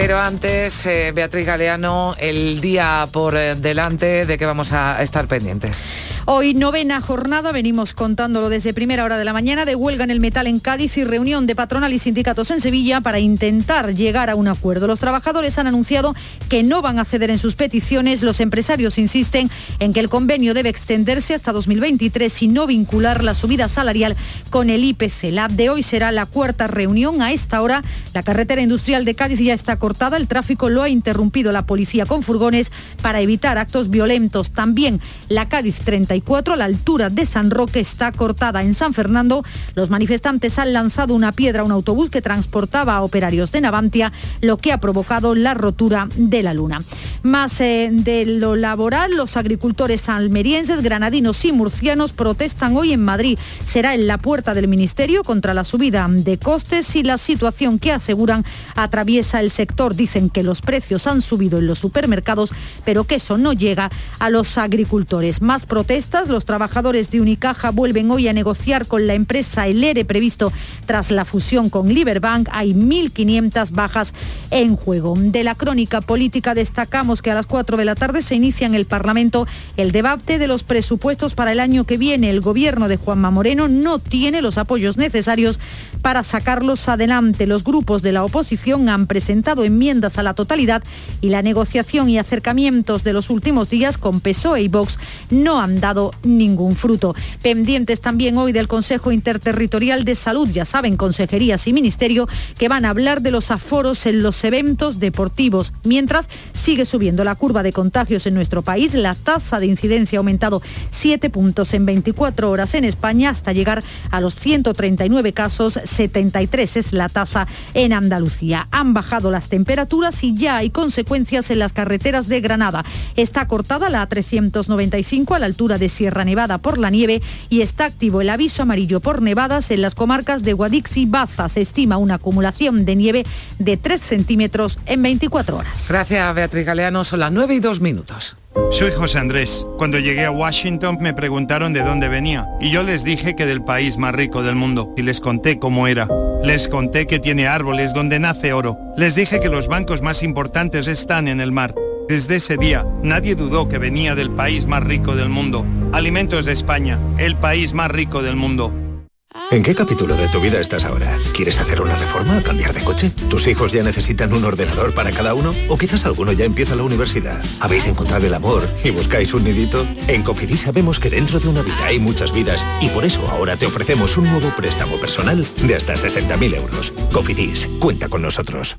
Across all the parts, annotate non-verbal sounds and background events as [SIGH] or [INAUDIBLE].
Pero antes, eh, Beatriz Galeano, el día por eh, delante de que vamos a estar pendientes. Hoy novena jornada, venimos contándolo desde primera hora de la mañana, de huelga en el metal en Cádiz y reunión de patronal y sindicatos en Sevilla para intentar llegar a un acuerdo. Los trabajadores han anunciado que no van a ceder en sus peticiones. Los empresarios insisten en que el convenio debe extenderse hasta 2023 y no vincular la subida salarial con el IPC. La de hoy será la cuarta reunión. A esta hora, la carretera industrial de Cádiz ya está cortada. El tráfico lo ha interrumpido la policía con furgones para evitar actos violentos. También la Cádiz 30 a la altura de San Roque está cortada. En San Fernando, los manifestantes han lanzado una piedra a un autobús que transportaba a operarios de Navantia, lo que ha provocado la rotura de la luna. Más eh, de lo laboral, los agricultores almerienses, granadinos y murcianos protestan hoy en Madrid. Será en la puerta del Ministerio contra la subida de costes y la situación que aseguran atraviesa el sector. Dicen que los precios han subido en los supermercados, pero que eso no llega a los agricultores. Más protestas los trabajadores de Unicaja vuelven hoy a negociar con la empresa el ERE previsto tras la fusión con Liberbank. Hay 1.500 bajas en juego. De la crónica política destacamos que a las 4 de la tarde se inicia en el Parlamento el debate de los presupuestos para el año que viene. El gobierno de Juanma Moreno no tiene los apoyos necesarios para sacarlos adelante. Los grupos de la oposición han presentado enmiendas a la totalidad y la negociación y acercamientos de los últimos días con PSOE y Vox no han dado ningún fruto. Pendientes también hoy del Consejo Interterritorial de Salud, ya saben, consejerías y ministerio, que van a hablar de los aforos en los eventos deportivos. Mientras sigue subiendo la curva de contagios en nuestro país, la tasa de incidencia ha aumentado 7 puntos en 24 horas en España hasta llegar a los 139 casos, 73 es la tasa en Andalucía. Han bajado las temperaturas y ya hay consecuencias en las carreteras de Granada. Está cortada la A395 a la altura de Sierra Nevada por la nieve y está activo el aviso amarillo por nevadas en las comarcas de Guadix y Baza. Se estima una acumulación de nieve de 3 centímetros en 24 horas. Gracias, Beatriz Galeano. Son las 9 y 2 minutos. Soy José Andrés. Cuando llegué a Washington me preguntaron de dónde venía y yo les dije que del país más rico del mundo y les conté cómo era. Les conté que tiene árboles donde nace oro. Les dije que los bancos más importantes están en el mar desde ese día, nadie dudó que venía del país más rico del mundo. Alimentos de España, el país más rico del mundo. ¿En qué capítulo de tu vida estás ahora? ¿Quieres hacer una reforma cambiar de coche? ¿Tus hijos ya necesitan un ordenador para cada uno? ¿O quizás alguno ya empieza la universidad? ¿Habéis encontrado el amor y buscáis un nidito? En Cofidis sabemos que dentro de una vida hay muchas vidas y por eso ahora te ofrecemos un nuevo préstamo personal de hasta 60.000 euros. Cofidis, cuenta con nosotros.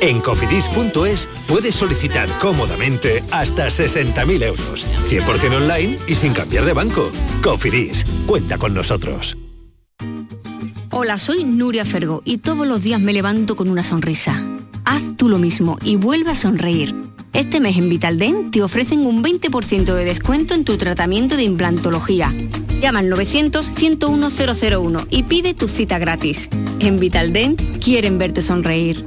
En cofidis.es puedes solicitar cómodamente hasta 60.000 euros, 100% online y sin cambiar de banco. Cofidis, cuenta con nosotros. Hola, soy Nuria Fergo y todos los días me levanto con una sonrisa. Haz tú lo mismo y vuelve a sonreír. Este mes en Vitaldent te ofrecen un 20% de descuento en tu tratamiento de implantología. Llama al 900-101-001 y pide tu cita gratis. En Vitaldent quieren verte sonreír.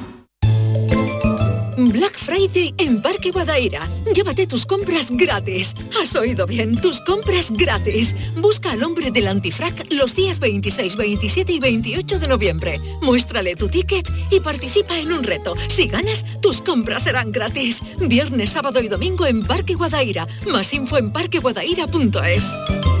Black Friday en Parque Guadaira. Llévate tus compras gratis. Has oído bien, tus compras gratis. Busca al hombre del antifrac los días 26, 27 y 28 de noviembre. Muéstrale tu ticket y participa en un reto. Si ganas, tus compras serán gratis. Viernes, sábado y domingo en Parque Guadaira. Más info en parqueguadaira.es.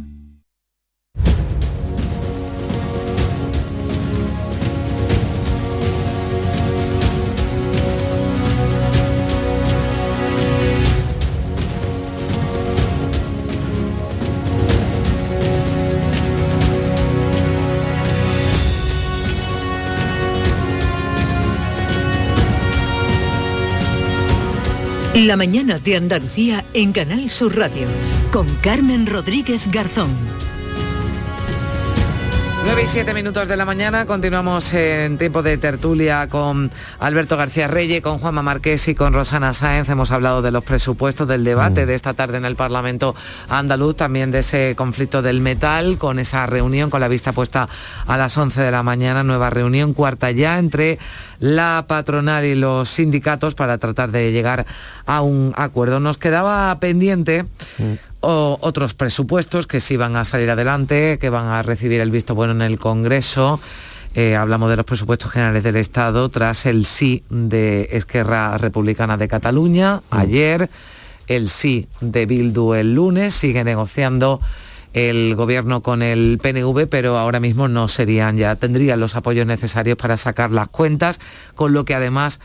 La mañana de Andalucía en Canal Sur Radio con Carmen Rodríguez Garzón. 9 y 7 minutos de la mañana, continuamos en tiempo de tertulia con Alberto García Reyes, con Juanma Marqués y con Rosana Sáenz. Hemos hablado de los presupuestos, del debate de esta tarde en el Parlamento andaluz, también de ese conflicto del metal, con esa reunión, con la vista puesta a las 11 de la mañana, nueva reunión, cuarta ya, entre la patronal y los sindicatos para tratar de llegar a un acuerdo. Nos quedaba pendiente o otros presupuestos que sí van a salir adelante, que van a recibir el visto bueno en el Congreso. Eh, hablamos de los presupuestos generales del Estado tras el sí de Esquerra Republicana de Cataluña ayer, el sí de Bildu el lunes, sigue negociando el gobierno con el PNV, pero ahora mismo no serían ya, tendrían los apoyos necesarios para sacar las cuentas, con lo que además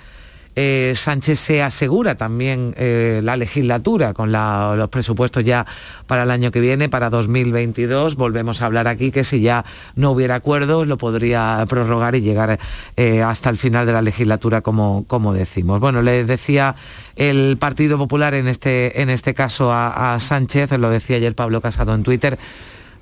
eh, Sánchez se asegura también eh, la legislatura con los presupuestos ya para el año que viene, para 2022. Volvemos a hablar aquí que si ya no hubiera acuerdos lo podría prorrogar y llegar eh, hasta el final de la legislatura, como, como decimos. Bueno, le decía el Partido Popular en este, en este caso a Sánchez, lo decía ayer Pablo Casado en Twitter,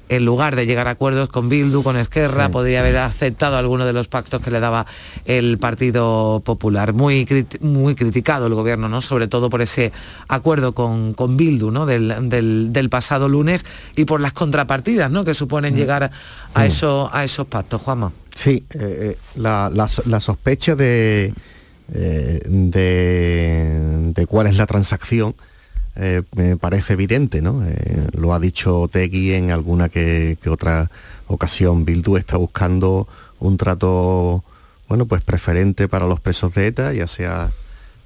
en lugar de llegar a acuerdos con Bildu, con Esquerra, podría haber aceptado alguno de los pactos que le daba el Partido Popular. Muy, muy criticado el gobierno, ¿no? Sobre todo por ese acuerdo con, con Bildu, ¿no? Del, pasado lunes y por las contrapartidas, ¿no? Que suponen mm. llegar a, mm. eso, a esos pactos, Juanma. Sí, eh, eh, la, sospecha de, eh, de, de cuál es la transacción eh, me parece evidente, ¿no? Eh, lo ha dicho Tegui en alguna que, otra ocasión. Bildu está buscando un trato, bueno, pues preferente para los presos de ETA, ya sea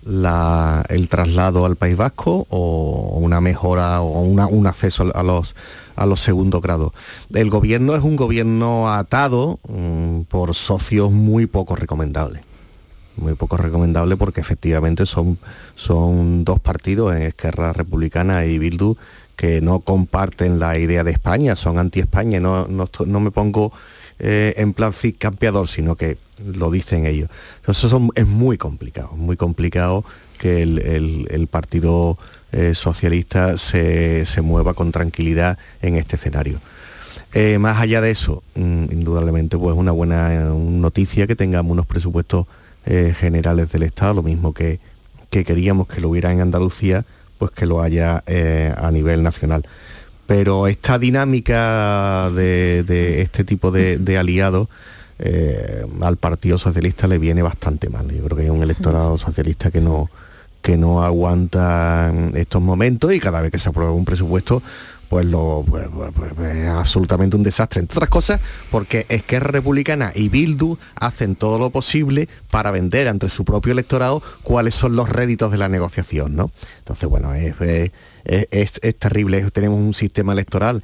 el traslado al País Vasco o una mejora o un acceso a los, a los segundos grados. El gobierno es un gobierno atado mm, por socios muy poco recomendables muy poco recomendable porque efectivamente son, son dos partidos, en Esquerra Republicana y Bildu, que no comparten la idea de España, son anti-España, no, no, me pongo eh, en plan campeador, sino que lo dicen ellos. Eso es muy complicado, muy complicado que el, Partido eh, Socialista se, mueva con tranquilidad en este escenario. Eh, más allá de eso, mm, indudablemente, pues una buena noticia que tengamos unos presupuestos eh, generales del Estado, lo mismo que, queríamos que lo hubiera en Andalucía, pues que lo haya eh, a nivel nacional. Pero esta dinámica de, este tipo de, aliados eh, al Partido Socialista le viene bastante mal. Yo creo que hay un electorado socialista que no, que no aguanta estos momentos y cada vez que se aprueba un presupuesto, pues lo pues, pues, pues, es absolutamente un desastre. Entre otras cosas, porque Esquerra Republicana y Bildu hacen todo lo posible para vender ante su propio electorado cuáles son los réditos de la negociación, ¿no? Entonces, bueno, es, es, es terrible. Tenemos un sistema electoral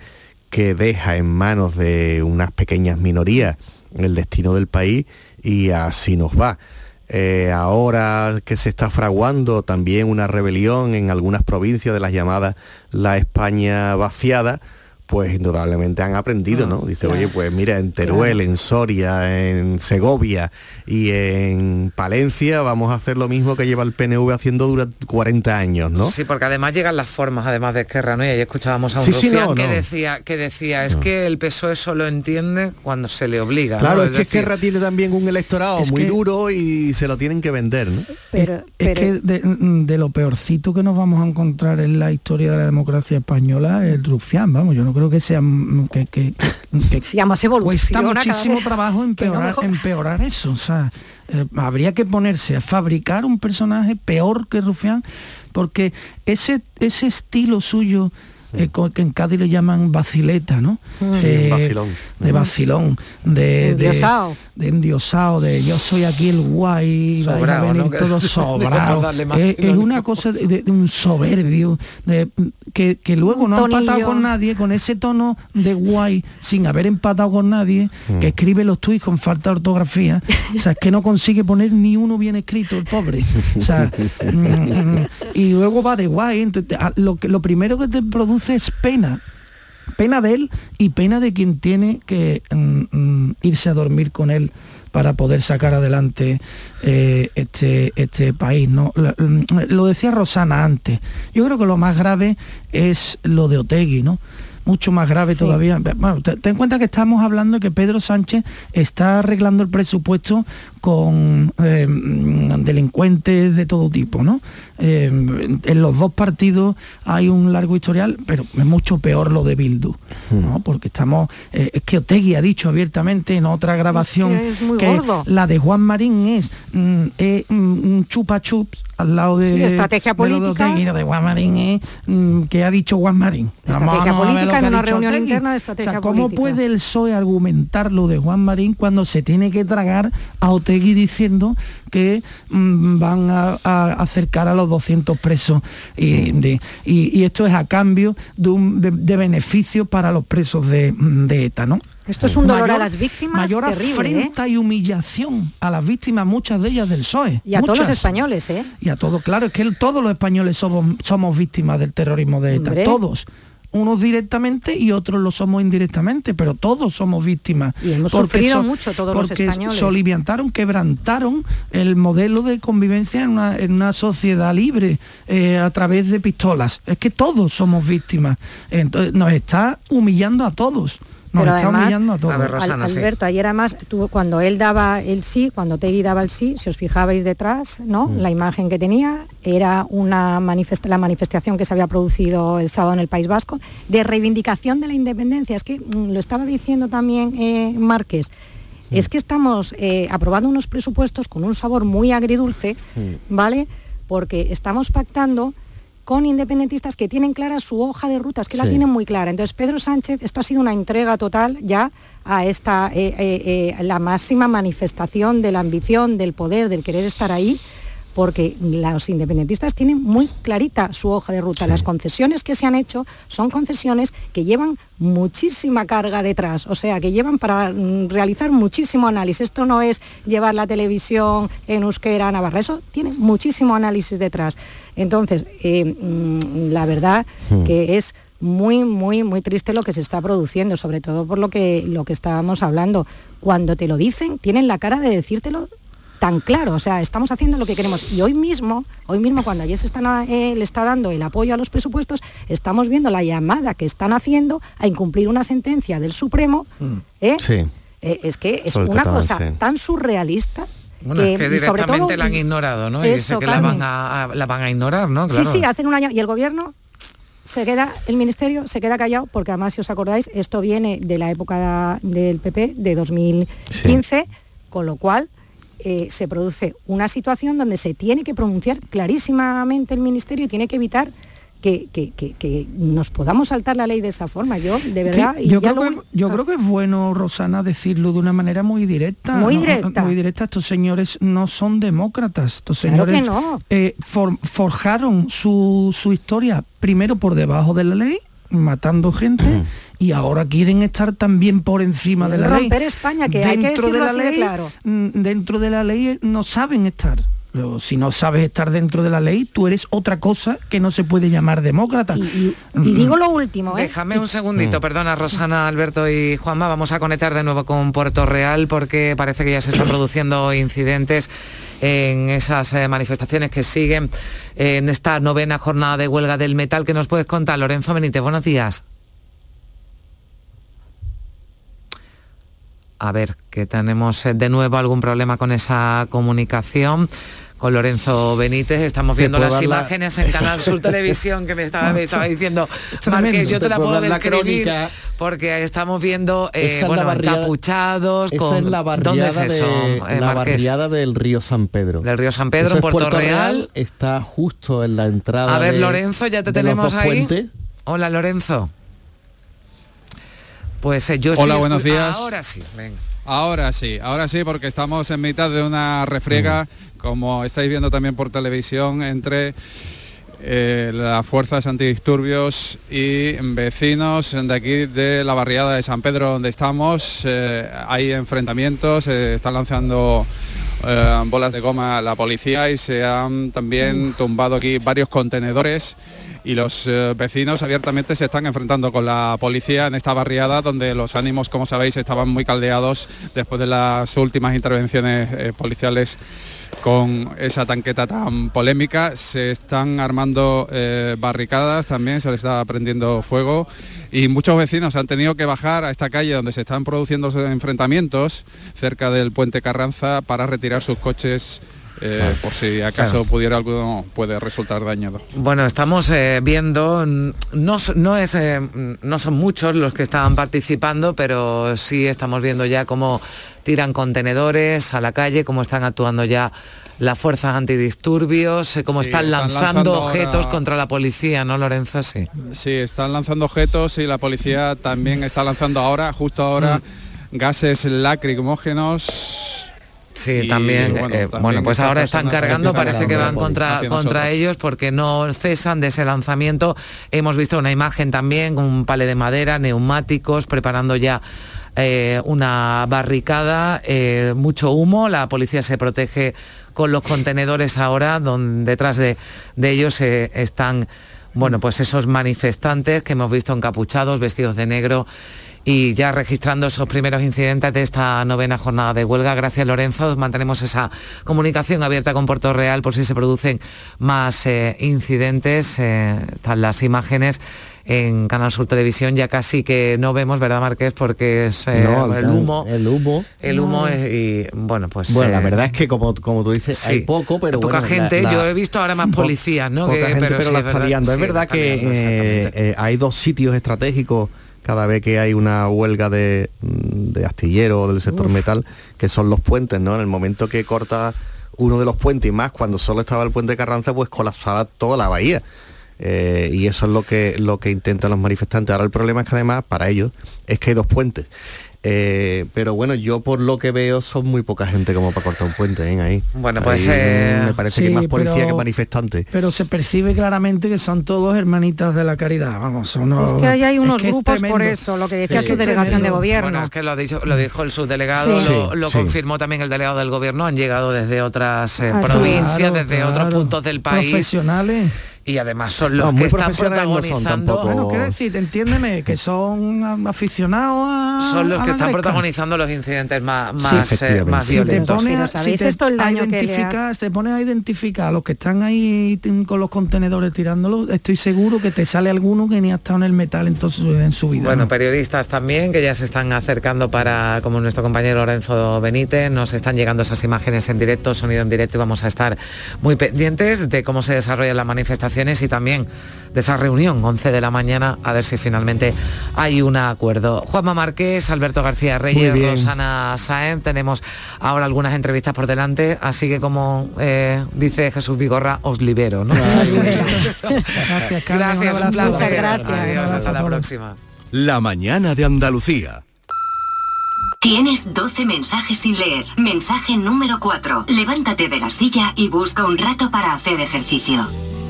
que deja en manos de unas pequeñas minorías el destino del país y así nos va. Eh, ahora que se está fraguando también una rebelión en algunas provincias de las llamadas la España vaciada, pues indudablemente han aprendido, ¿no? Dice, oye, pues mira, en Teruel, en Soria, en Segovia y en Palencia vamos a hacer lo mismo que lleva el PNV haciendo durante 40 años, ¿no? Sí, porque además llegan las formas, además de Esquerra, ¿no? Y ahí escuchábamos a un que decía, que decía, es que el PSOE solo entiende cuando se le obliga. Claro, es, que Esquerra tiene también un electorado muy duro y se lo tienen que vender, ¿no? Pero, es, que de, lo peorcito que nos vamos a encontrar en la historia de la democracia española, el rufián, vamos, yo no creo que sea que, que, que [LAUGHS] cuesta muchísimo [LAUGHS] trabajo empeorar, empeorar eso. O sea, eh, habría que ponerse a fabricar un personaje peor que Rufián, porque ese, ese estilo suyo eh, que en Cádiz le llaman vacileta, ¿no? de vacilón. De vacilón, de, endiosado. de, endiosado, de yo soy aquí el guay, sobrado, venir [LAUGHS] todo sobrado. es, una cosa de, un soberbio, de, que, luego no ha empatado con nadie, con ese tono de guay, sin haber empatado con nadie, mm. que escribe los tweets con falta de ortografía, o sea, es que no consigue poner ni uno bien escrito, el pobre. O sea, mm, mm, y luego va de guay, lo, que, lo primero que te produce es pena, pena de él y pena de quien tiene que mm, mm, irse a dormir con él para poder sacar adelante eh, este, este país. ¿no? Mm, lo, decía Rosana antes. Yo creo que lo más grave es lo de Otegui, ¿no? mucho más grave todavía. Bueno, ten en cuenta que estamos hablando de que Pedro Sánchez está arreglando el presupuesto con eh, delincuentes de todo tipo, ¿no? Eh, en los dos partidos hay un largo historial, pero es mucho peor lo de Bildu, ¿no? Hmm. Porque estamos, eh, es que Otegui ha dicho abiertamente en otra grabación que, la de Juan Marín es, mm, un chupa chups al lado de, estrategia política de, Juan Marín mm, que ha dicho Juan Marín estrategia política en una reunión interna de estrategia ¿cómo puede el PSOE argumentar lo de Juan Marín cuando se tiene que tragar a Otegui diciendo que mm, van a, acercar a los 200 presos y, esto es a cambio de, un, de, beneficio para los presos de, ETA, ¿no? Esto es un dolor a las víctimas mayor terrible, afrenta y humillación a las víctimas, muchas de ellas del PSOE. Y a todos los españoles, ¿eh? Y a todos, claro, es que todos los españoles somos, somos víctimas del terrorismo de ETA, todos unos directamente y otros lo somos indirectamente, pero todos somos víctimas. Y hemos sufrido mucho todos los españoles. soliviantaron, quebrantaron el modelo de convivencia en una, sociedad libre eh, a través de pistolas. Es que todos somos víctimas. Entonces nos está humillando a todos. Pero además, Alberto, ayer además, tú, cuando él daba el sí, cuando Tegui daba el sí, si os fijabais detrás, ¿no? Mm. La imagen que tenía era una la manifestación que se había producido el sábado en el País Vasco de reivindicación de la independencia. Es que mm, lo estaba diciendo también eh, Márquez. Mm. Es que estamos eh, aprobando unos presupuestos con un sabor muy agridulce, ¿vale? Porque estamos pactando con independentistas que tienen clara su hoja de rutas, que la tienen muy clara. Entonces, Pedro Sánchez, esto ha sido una entrega total ya a esta, eh, eh, eh, la máxima manifestación de la ambición, del poder, del querer estar ahí, porque los independentistas tienen muy clarita su hoja de ruta. Las concesiones que se han hecho son concesiones que llevan muchísima carga detrás, o sea, que llevan para mm, realizar muchísimo análisis. Esto no es llevar la televisión en euskera Navarra, eso tiene muchísimo análisis detrás. Entonces, eh, mm, la verdad hmm. que es muy, muy, muy triste lo que se está produciendo, sobre todo por lo que, lo que estábamos hablando. Cuando te lo dicen, tienen la cara de decírtelo tan claro, o sea, estamos haciendo lo que queremos. Y hoy mismo, hoy mismo cuando ayer se están, eh, le está dando el apoyo a los presupuestos, estamos viendo la llamada que están haciendo a incumplir una sentencia del Supremo. Mm. ¿eh? Eh, es que es una cosa tan surrealista bueno, que, es que directamente la han ignorado, ¿no? y dice que la van, a, la van a ignorar, ¿no? Sí, sí, hacen un año. Y el gobierno se queda, el ministerio se queda callado, porque además, si os acordáis, esto viene de la época del PP, de 2015, con lo cual eh, se produce una situación donde se tiene que pronunciar clarísimamente el Ministerio y tiene que evitar que, que, nos podamos saltar la ley de esa forma. Yo, de verdad... yo, creo, que, yo creo que es bueno, Rosana, decirlo de una manera muy directa. Muy directa. muy directa. Estos señores no son demócratas. Estos señores no. Eh, forjaron su, su historia primero por debajo de la ley matando gente y ahora quieren estar también por encima de la romper ley. Romper España, que dentro hay que de la ley, claro. Mm, dentro de la ley no saben estar. Pero si no sabes estar dentro de la ley, tú eres otra cosa que no se puede llamar demócrata. Y, mm. digo lo último. ¿eh? Déjame un segundito, mm. perdona Rosana, Alberto y Juanma, vamos a conectar de nuevo con Puerto Real porque parece que ya se están produciendo [COUGHS] incidentes en esas eh, manifestaciones que siguen en esta novena jornada de huelga del metal. que nos puedes contar, Lorenzo Benítez? Buenos días. A ver, que tenemos eh, de nuevo algún problema con esa comunicación con Lorenzo Benítez. Estamos viendo las imágenes en Canal Sur Televisión que me estaba, diciendo Marqués, yo te, la puedo describir porque estamos viendo eh, bueno, encapuchados con la ¿Dónde es eso? Eh, la barriada del río San Pedro. Del río San Pedro, en Puerto, Real. Está justo en la entrada. A ver, Lorenzo, ya te tenemos ahí. Hola, Lorenzo. Pues eh, yo estoy... Hola, buenos días. Ahora sí, venga. Ahora sí, ahora sí, porque estamos en mitad de una refriega, como estáis viendo también por televisión, entre eh, las fuerzas antidisturbios y vecinos de aquí de la barriada de San Pedro donde estamos. Eh, hay enfrentamientos, se están lanzando eh, bolas de goma a la policía y se han también tumbado aquí varios contenedores y los eh, vecinos abiertamente se están enfrentando con la policía en esta barriada donde los ánimos, como sabéis, estaban muy caldeados después de las últimas intervenciones eh, policiales con esa tanqueta tan polémica. Se están armando eh, barricadas también, se les está prendiendo fuego y muchos vecinos han tenido que bajar a esta calle donde se están produciendo enfrentamientos cerca del puente Carranza para retirar sus coches eh, por si acaso pudiera algo puede resultar dañado. Bueno, estamos eh, viendo, no, no, es, eh, no son muchos los que estaban participando, pero sí estamos viendo ya cómo tiran contenedores a la calle, cómo están actuando ya las fuerzas antidisturbios, cómo están, lanzando, objetos contra la policía, ¿no, Lorenzo? Sí. Sí, están lanzando objetos y la policía también está lanzando ahora, justo ahora, mm. gases lacrimógenos Sí, también, eh, bueno, pues ahora están cargando, parece que van contra, contra ellos porque no cesan de ese lanzamiento. Hemos visto una imagen también, un pale de madera, neumáticos, preparando ya eh, una barricada, eh, mucho humo, la policía se protege con los contenedores ahora, donde detrás de, de ellos están, bueno, pues esos manifestantes que hemos visto encapuchados, vestidos de negro y ya registrando esos primeros incidentes de esta novena jornada de huelga. Gracias Lorenzo, mantenemos esa comunicación abierta con Puerto Real por si se producen más eh, incidentes. Eh, están las imágenes en Canal Sur Televisión ya casi que no vemos, ¿verdad Marqués? Porque es eh, el humo. El humo. El humo y bueno, pues... Bueno, la verdad es que como, como tú dices, hay poco, pero... Poca gente, yo he visto ahora más policías, ¿no? Poca gente, pero, la está liando. es verdad que hay dos sitios estratégicos cada vez que hay una huelga de, de astillero del sector metal, que son los puentes, ¿no? En el momento que corta uno de los puentes y más cuando solo estaba el puente de Carranza, pues colapsaba toda la bahía. Eh, y eso es lo que, lo que intentan los manifestantes. Ahora el problema es que además, para ellos, es que hay dos puentes. Eh, pero bueno, yo por lo que veo son muy poca gente como para cortar un puente ¿eh? ahí. Bueno, pues eh, me parece que más policía que manifestante. Pero se percibe claramente que son todos hermanitas de la caridad. Vamos, Es que ahí hay unos grupos por eso, lo que decía su delegación de gobierno. Bueno, es que lo, dicho, lo dijo el subdelegado, lo, confirmó también el delegado del gobierno, han llegado desde otras ah, provincias, desde otros puntos del país. Profesionales y además son los que están protagonizando. Bueno, quiero decir, entiéndeme, que son aficionados a. Son los que están protagonizando los incidentes más, más, eh, más violentos. Si te pone, ¿sabéis esto el daño que le te pones a identificar a los que están ahí con los contenedores tirándolos, estoy seguro que te sale alguno que ni ha estado en el metal entonces en su vida. Bueno, periodistas también que ya se están acercando para, como nuestro compañero Lorenzo Benítez, nos están llegando esas imágenes en directo, sonido en directo y vamos a estar muy pendientes de cómo se desarrolla la manifestación y también de esa reunión, 11 de la mañana, a ver si finalmente hay un acuerdo. Juanma Márquez, Alberto García Reyes, Rosana Sáenz, tenemos ahora algunas entrevistas por delante, así que como eh, dice Jesús Vigorra, os libero. ¿no? gracias, gracias, un, placer. Muchas gracias. hasta la próxima. La mañana de Andalucía. Tienes 12 mensajes sin leer. Mensaje número 4. Levántate de la silla y busca un rato para hacer ejercicio.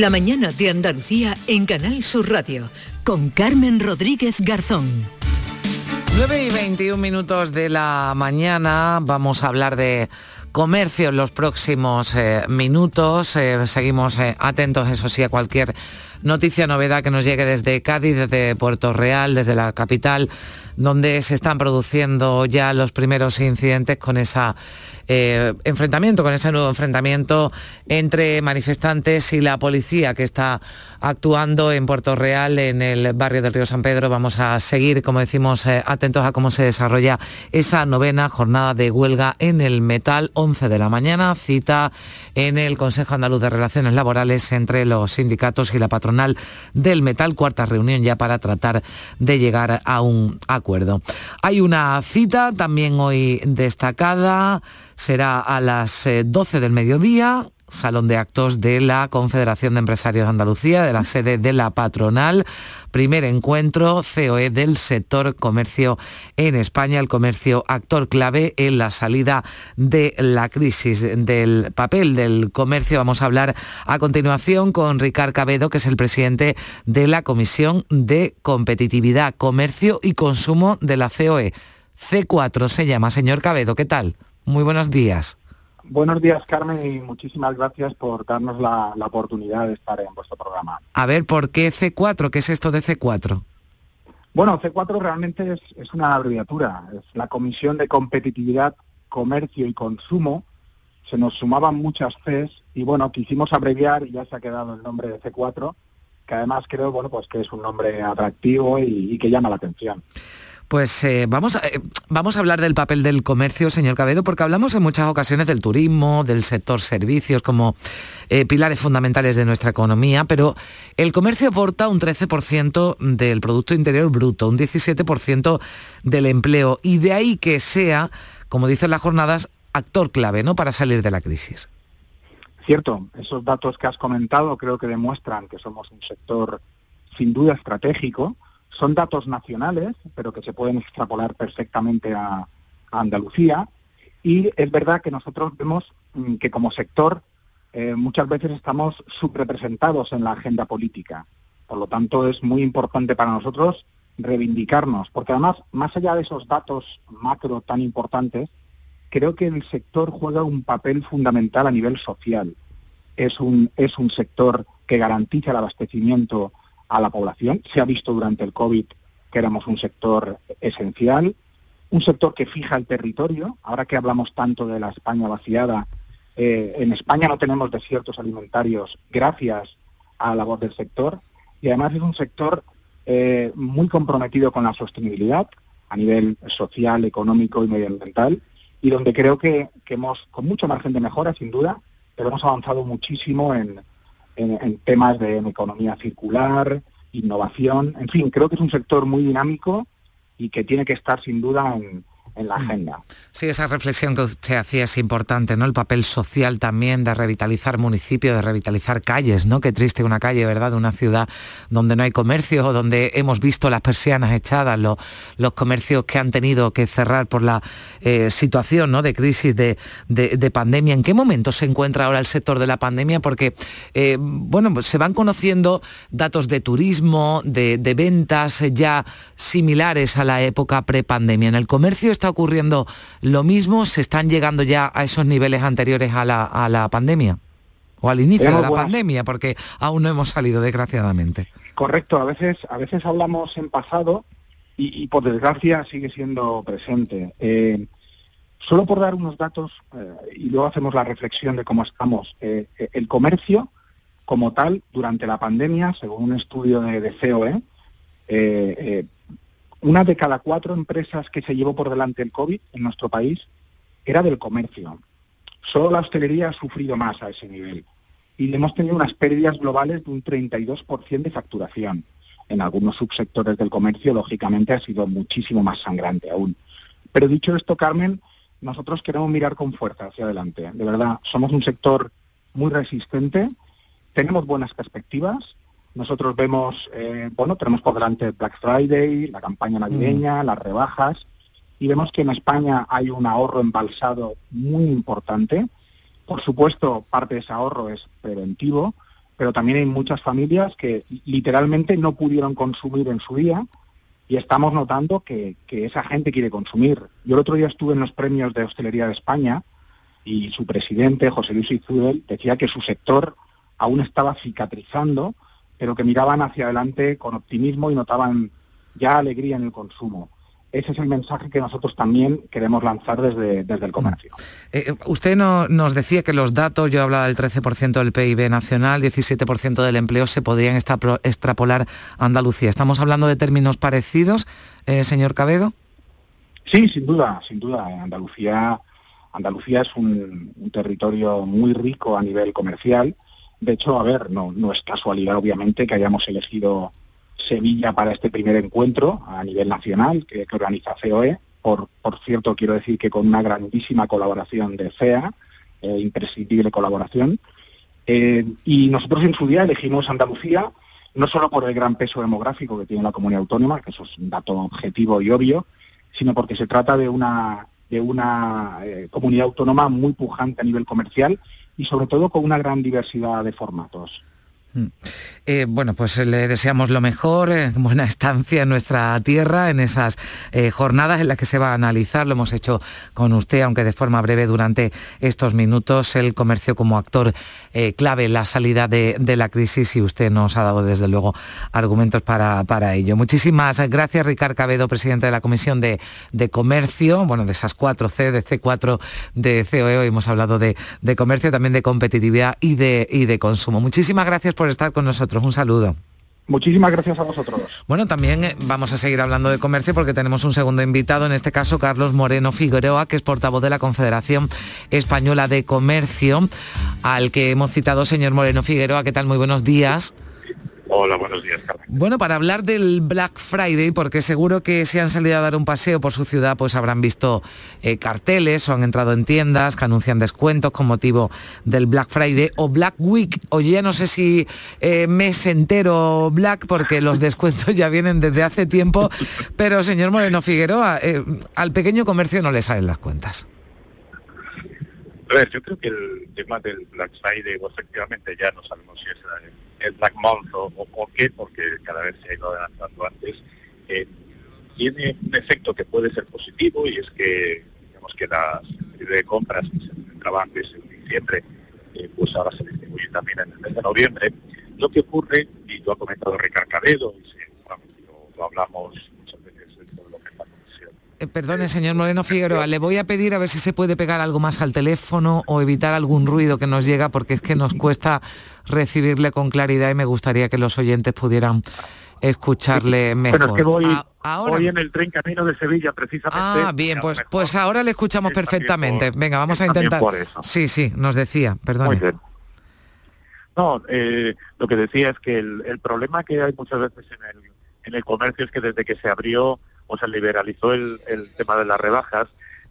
La mañana de Andalucía en Canal Sur Radio con Carmen Rodríguez Garzón. 9 y 21 minutos de la mañana vamos a hablar de comercio en los próximos eh, minutos. Eh, seguimos eh, atentos, eso sí, a cualquier noticia, novedad que nos llegue desde Cádiz, desde Puerto Real, desde la capital, donde se están produciendo ya los primeros incidentes con esa eh, enfrentamiento, con ese nuevo enfrentamiento entre manifestantes y la policía que está actuando en Puerto Real, en el barrio del Río San Pedro. Vamos a seguir, como decimos, eh, atentos a cómo se desarrolla esa novena jornada de huelga en el metal, 11 de la mañana, cita en el Consejo Andaluz de Relaciones Laborales entre los sindicatos y la patronal del metal, cuarta reunión ya para tratar de llegar a un acuerdo. Hay una cita también hoy destacada será a las 12 eh, del mediodía Salón de Actos de la Confederación de Empresarios de Andalucía, de la sede de la patronal. Primer encuentro COE del sector comercio en España, el comercio actor clave en la salida de la crisis del papel del comercio. Vamos a hablar a continuación con Ricard Cabedo, que es el presidente de la Comisión de Competitividad, Comercio y Consumo de la COE. C4 se llama. Señor Cabedo, ¿qué tal? Muy buenos días. Buenos días, Carmen, y muchísimas gracias por darnos la, oportunidad de estar en vuestro programa. A ver, ¿por qué C4? ¿Qué es esto de C4? Bueno, C4 realmente es, una abreviatura, es la Comisión de Competitividad, Comercio y Consumo. Se nos sumaban muchas Cs y bueno, quisimos abreviar y ya se ha quedado el nombre de C4, que además creo, bueno, pues que es un nombre atractivo y que llama la atención. Pues eh, vamos, a, eh, vamos a hablar del papel del comercio, señor Cabedo, porque hablamos en muchas ocasiones del turismo, del sector servicios como eh, pilares fundamentales de nuestra economía, pero el comercio aporta un 13% del Producto Interior Bruto, un 17% del empleo, y de ahí que sea, como dicen las jornadas, actor clave ¿no? para salir de la crisis. Cierto, esos datos que has comentado creo que demuestran que somos un sector sin duda estratégico, son datos nacionales, pero que se pueden extrapolar perfectamente a, Andalucía. Y es verdad que nosotros vemos mm, que como sector eh, muchas veces estamos subrepresentados en la agenda política. Por lo tanto, es muy importante para nosotros reivindicarnos, porque además, más allá de esos datos macro tan importantes, creo que el sector juega un papel fundamental a nivel social. Es un, es un sector que garantiza el abastecimiento a la población. Se ha visto durante el COVID que éramos un sector esencial, un sector que fija el territorio. Ahora que hablamos tanto de la España vaciada, Eh, en España no tenemos desiertos alimentarios gracias a la labor del sector y además es un sector eh, muy comprometido con la sostenibilidad a nivel social, económico y medioambiental y donde creo que, hemos, con mucho margen de mejora sin duda, pero hemos avanzado muchísimo en, en temas de economía circular, innovación, en fin, creo que es un sector muy dinámico y que tiene que estar sin duda en, en la mm. agenda. Sí, esa reflexión que usted hacía es importante, ¿no? El papel social también de revitalizar municipios, de revitalizar calles, ¿no? Qué triste una calle, ¿verdad? De una ciudad donde no hay comercio, donde hemos visto las persianas echadas, los, los comercios que han tenido que cerrar por la eh, situación, ¿no? De crisis, de, pandemia. ¿En qué momento se encuentra ahora el sector de la pandemia? Porque, eh, bueno, pues se van conociendo datos de turismo, de, de ventas ya similares a la época prepandemia. En el comercio está ocurriendo lo mismo? ¿Se están llegando ya a esos niveles anteriores a la, pandemia? O al inicio de la pandemia, porque aún no hemos salido, desgraciadamente. Correcto, a veces, a veces hablamos en pasado y, por desgracia sigue siendo presente. Eh, solo por dar unos datos eh, y luego hacemos la reflexión de cómo estamos. Eh, el comercio como tal, durante la pandemia, según un estudio de, de COE, una de cada cuatro empresas que se llevó por delante el COVID en nuestro país era del comercio. Solo la hostelería ha sufrido más a ese nivel. Y hemos tenido unas pérdidas globales de un 32% de facturación. En algunos subsectores del comercio, lógicamente, ha sido muchísimo más sangrante aún. Pero dicho esto, Carmen, nosotros queremos mirar con fuerza hacia adelante. De verdad, somos un sector muy resistente, tenemos buenas perspectivas, nosotros vemos, eh, bueno, tenemos por delante Black Friday, la campaña navideña, mm. las rebajas, y vemos que en España hay un ahorro embalsado muy importante. Por supuesto, parte de ese ahorro es preventivo, pero también hay muchas familias que literalmente no pudieron consumir en su día y estamos notando que, que esa gente quiere consumir. Yo el otro día estuve en los premios de hostelería de España y su presidente, José Luis Izudel, decía que su sector aún estaba cicatrizando pero que miraban hacia adelante con optimismo y notaban ya alegría en el consumo. Ese es el mensaje que nosotros también queremos lanzar desde, desde el comercio. Eh, eh, usted no, nos decía que los datos, yo hablaba del 13% del PIB nacional, 17% del empleo, se podrían extrapolar a Andalucía. ¿Estamos hablando de términos parecidos, eh, señor Cabedo? Sí, sin duda, sin duda. Andalucía, Andalucía es un territorio muy rico a nivel comercial de hecho, a ver, no, no es casualidad, obviamente, que hayamos elegido Sevilla para este primer encuentro a nivel nacional que, organiza COE. Por, por, cierto, quiero decir que con una grandísima colaboración de CEA, eh, imprescindible colaboración. Eh, y nosotros en su día elegimos Andalucía, no solo por el gran peso demográfico que tiene la comunidad autónoma, que eso es un dato objetivo y obvio, sino porque se trata de una, de una eh, comunidad autónoma muy pujante a nivel comercial y sobre todo con una gran diversidad de formatos. Mm. Eh, bueno, pues le deseamos lo mejor, eh, [LAUGHS] buena estancia en nuestra tierra, en esas eh, jornadas en las que se va a analizar, lo hemos hecho con usted, aunque de forma breve durante estos minutos, el comercio como actor clave la salida de, la crisis y usted nos ha dado desde luego argumentos para, ello. Muchísimas gracias, Ricardo Cabedo, presidente de la Comisión de, Comercio, bueno, de esas cuatro C, de C4 de COE, hoy hemos hablado de, comercio, también de competitividad y de, y de consumo. Muchísimas gracias por estar con nosotros. Un saludo. Muchísimas gracias a vosotros. Bueno, también eh, vamos a seguir hablando de comercio porque tenemos un segundo invitado, en este caso Carlos Moreno Figueroa, que es portavoz de la Confederación Española de Comercio, al que hemos citado, señor Moreno Figueroa. ¿Qué tal? Muy buenos días. Hola, buenos días, Carmen. Bueno, para hablar del Black Friday, porque seguro que si han salido a dar un paseo por su ciudad, pues habrán visto eh, carteles o han entrado en tiendas que anuncian descuentos con motivo del Black Friday o Black Week, o ya no sé si eh, mes entero Black, porque los descuentos [LAUGHS] ya vienen desde hace tiempo, pero señor Moreno Figueroa, eh, al pequeño comercio no le salen las cuentas. A ver, yo creo que el tema del Black Friday, efectivamente ya no sabemos si es el Black Month o, por qué, porque cada vez se ha ido adelantando antes, eh, tiene un efecto que puede ser positivo y es que digamos que las compras que se centraban antes diciembre, eh, pues ahora se distribuyen también en el mes de noviembre. Lo que ocurre, y lo ha comentado Ricardo Cabedo, y hablamos de lo que es la comisión Eh, perdone, señor Moreno Figueroa, le voy a pedir a ver si se puede pegar algo más al teléfono o evitar algún ruido que nos llega, porque es que nos cuesta recibirle con claridad y me gustaría que los oyentes pudieran escucharle mejor. Bueno, es que voy, ahora... en el tren camino de Sevilla, precisamente. Ah, bien, pues, pues ahora le escuchamos perfectamente. Venga, vamos a intentar. Sí, sí, nos decía, perdón. No, eh, lo que decía es que el, problema que hay muchas veces en el, en el comercio es que desde que se abrió o se liberalizó el, tema de las rebajas,